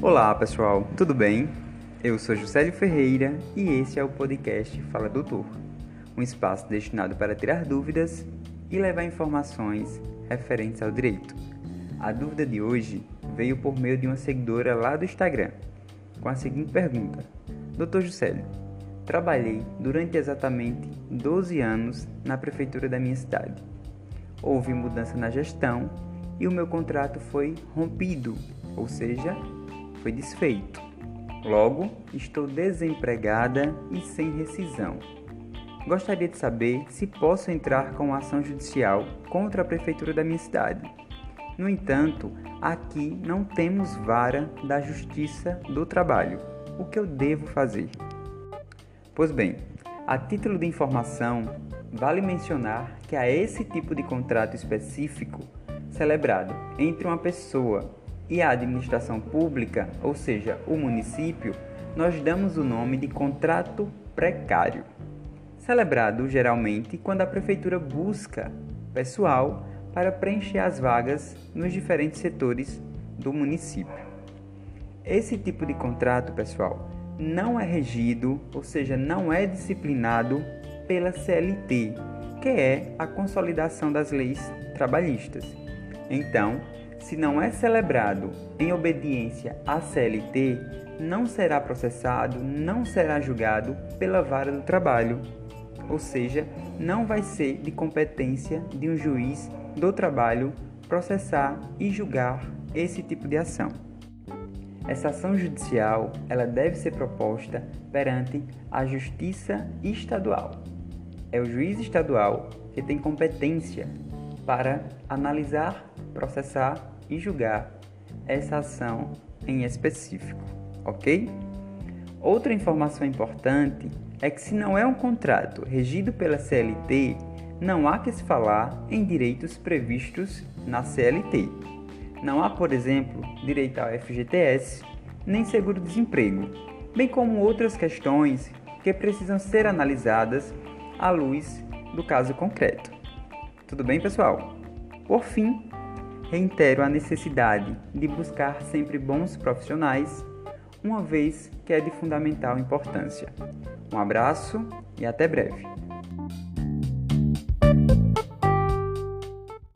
Olá pessoal, tudo bem? Eu sou Juscelio Ferreira e esse é o podcast Fala Doutor, um espaço destinado para tirar dúvidas e levar informações referentes ao direito. A dúvida de hoje veio por meio de uma seguidora lá do Instagram, com a seguinte pergunta: Doutor Juscelio, trabalhei durante exatamente 12 anos na prefeitura da minha cidade. Houve mudança na gestão e o meu contrato foi rompido, ou seja, foi desfeito. Logo, estou desempregada e sem rescisão. Gostaria de saber se posso entrar com ação judicial contra a prefeitura da minha cidade. No entanto, aqui não temos vara da Justiça do Trabalho. O que eu devo fazer? Pois bem, a título de informação, vale mencionar que a esse tipo de contrato específico celebrado entre uma pessoa e a administração pública, ou seja, o município, nós damos o nome de contrato precário, celebrado geralmente quando a prefeitura busca pessoal para preencher as vagas nos diferentes setores do município. Esse tipo de contrato, pessoal, não é regido, ou seja, não é disciplinado pela CLT, que é a consolidação das leis trabalhistas. Então, se não é celebrado em obediência à CLT, não será processado, não será julgado pela vara do trabalho, ou seja, não vai ser de competência de um juiz do trabalho processar e julgar esse tipo de ação. Essa ação judicial, ela deve ser proposta perante a Justiça Estadual. É o juiz estadual que tem competência para analisar, processar e julgar essa ação em específico, ok? Outra informação importante é que se não é um contrato regido pela CLT, não há que se falar em direitos previstos na CLT. Não há, por exemplo, direito ao FGTS, nem seguro-desemprego, bem como outras questões que precisam ser analisadas à luz do caso concreto. Tudo bem, pessoal? Por fim, reitero a necessidade de buscar sempre bons profissionais, uma vez que é de fundamental importância. Um abraço e até breve.